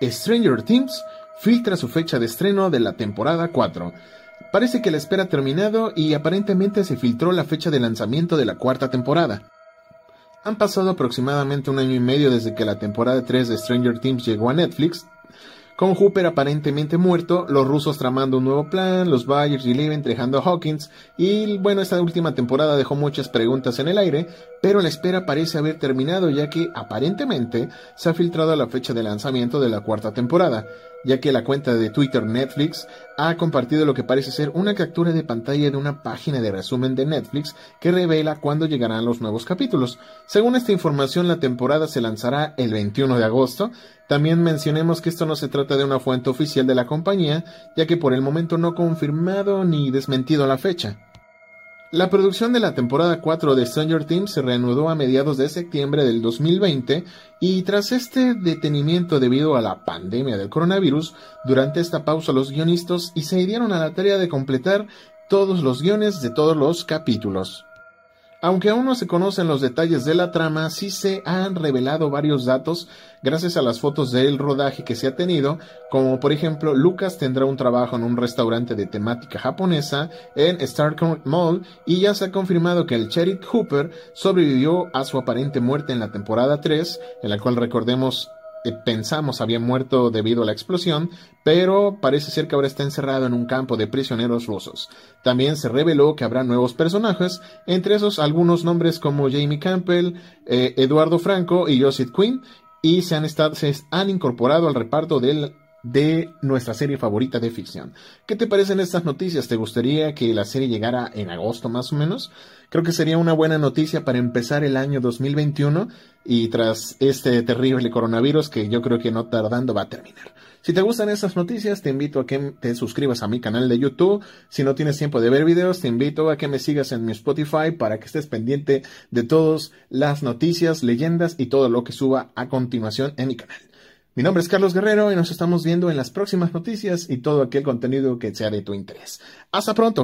Stranger Things filtra su fecha de estreno de la temporada 4. Parece que la espera ha terminado y aparentemente se filtró la fecha de lanzamiento de la cuarta temporada. Han pasado aproximadamente un año y medio desde que la temporada 3 de Stranger Things llegó a Netflix, con Hooper aparentemente muerto, los rusos tramando un nuevo plan, los Byers y Leven trejando a Hawkins, y bueno, esta última temporada dejó muchas preguntas en el aire, pero la espera parece haber terminado ya que aparentemente se ha filtrado la fecha de lanzamiento de la cuarta temporada, ya que la cuenta de Twitter Netflix ha compartido lo que parece ser una captura de pantalla de una página de resumen de Netflix que revela cuándo llegarán los nuevos capítulos. Según esta información, la temporada se lanzará el 21 de agosto. También mencionemos que esto no se trata de una fuente oficial de la compañía, ya que por el momento no ha confirmado ni desmentido la fecha. La producción de la temporada 4 de Stranger Things se reanudó a mediados de septiembre del 2020 y tras este detenimiento debido a la pandemia del coronavirus, durante esta pausa los guionistas y se dieron a la tarea de completar todos los guiones de todos los capítulos. Aunque aún no se conocen los detalles de la trama, sí se han revelado varios datos gracias a las fotos del rodaje que se ha tenido, como por ejemplo Lucas tendrá un trabajo en un restaurante de temática japonesa en Starcourt Mall y ya se ha confirmado que el Sheriff Hooper sobrevivió a su aparente muerte en la temporada 3, en la cual recordemos pensamos había muerto debido a la explosión, pero parece ser que ahora está encerrado en un campo de prisioneros rusos. También se reveló que habrá nuevos personajes, entre esos algunos nombres como Jamie Campbell, eh, Eduardo Franco y Joseph Quinn, y se han, estado, se han incorporado al reparto del de nuestra serie favorita de ficción. ¿Qué te parecen estas noticias? ¿Te gustaría que la serie llegara en agosto más o menos? Creo que sería una buena noticia para empezar el año 2021 y tras este terrible coronavirus que yo creo que no tardando va a terminar. Si te gustan esas noticias, te invito a que te suscribas a mi canal de YouTube. Si no tienes tiempo de ver videos, te invito a que me sigas en mi Spotify para que estés pendiente de todas las noticias, leyendas y todo lo que suba a continuación en mi canal. Mi nombre es Carlos Guerrero y nos estamos viendo en las próximas noticias y todo aquel contenido que sea de tu interés. Hasta pronto.